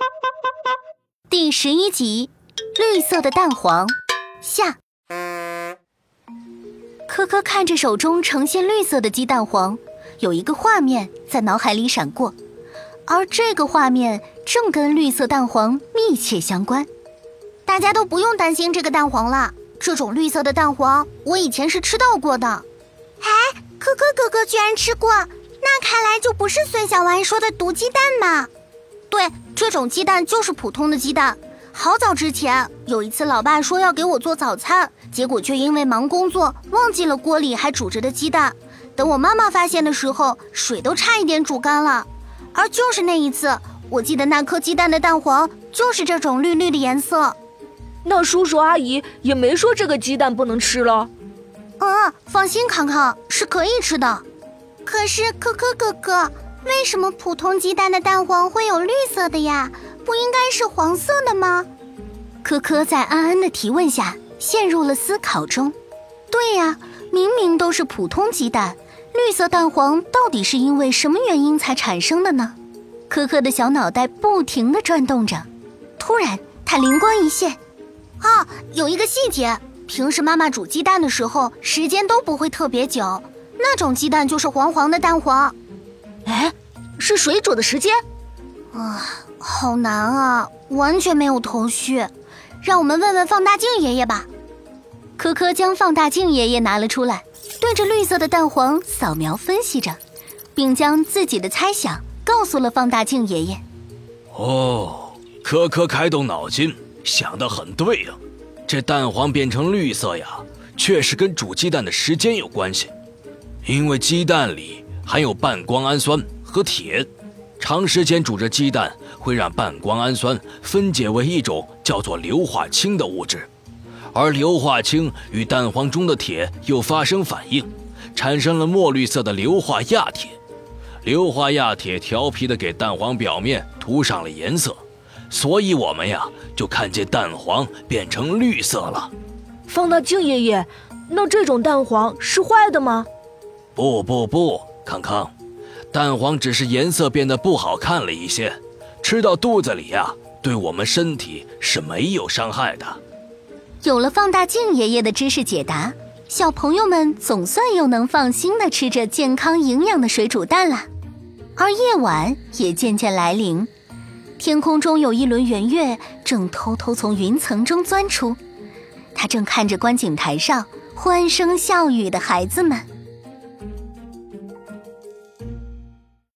第十一集，绿色的蛋黄下。科科看着手中呈现绿色的鸡蛋黄，有一个画面在脑海里闪过，而这个画面正跟绿色蛋黄密切相关。大家都不用担心这个蛋黄了，这种绿色的蛋黄我以前是吃到过的。哎，科科哥哥居然吃过，那看来就不是孙小丸说的毒鸡蛋嘛？对，这种鸡蛋就是普通的鸡蛋。好早之前有一次，老爸说要给我做早餐，结果却因为忙工作忘记了锅里还煮着的鸡蛋。等我妈妈发现的时候，水都差一点煮干了。而就是那一次，我记得那颗鸡蛋的蛋黄就是这种绿绿的颜色。那叔叔阿姨也没说这个鸡蛋不能吃了。嗯，放心，康康是可以吃的。可是可可哥哥，为什么普通鸡蛋的蛋黄会有绿色的呀？不应该是黄色的吗？科科在安安的提问下陷入了思考中。对呀，明明都是普通鸡蛋，绿色蛋黄到底是因为什么原因才产生的呢？科科的小脑袋不停地转动着，突然他灵光一现。啊，有一个细节，平时妈妈煮鸡蛋的时候，时间都不会特别久，那种鸡蛋就是黄黄的蛋黄。哎，是水煮的时间？啊，好难啊，完全没有头绪。让我们问问放大镜爷爷吧。科科将放大镜爷爷拿了出来，对着绿色的蛋黄扫描分析着，并将自己的猜想告诉了放大镜爷爷。哦，科科开动脑筋。想得很对呀，这蛋黄变成绿色呀，确实跟煮鸡蛋的时间有关系。因为鸡蛋里含有半胱氨酸和铁，长时间煮着鸡蛋会让半胱氨酸分解为一种叫做硫化氢的物质，而硫化氢与蛋黄中的铁又发生反应，产生了墨绿色的硫化亚铁。硫化亚铁调皮的给蛋黄表面涂上了颜色。所以，我们呀就看见蛋黄变成绿色了。放大镜爷爷，那这种蛋黄是坏的吗？不不不，康康，蛋黄只是颜色变得不好看了一些，吃到肚子里呀，对我们身体是没有伤害的。有了放大镜爷爷的知识解答，小朋友们总算又能放心的吃着健康营养的水煮蛋了。而夜晚也渐渐来临。天空中有一轮圆月，正偷偷从云层中钻出，他正看着观景台上欢声笑语的孩子们。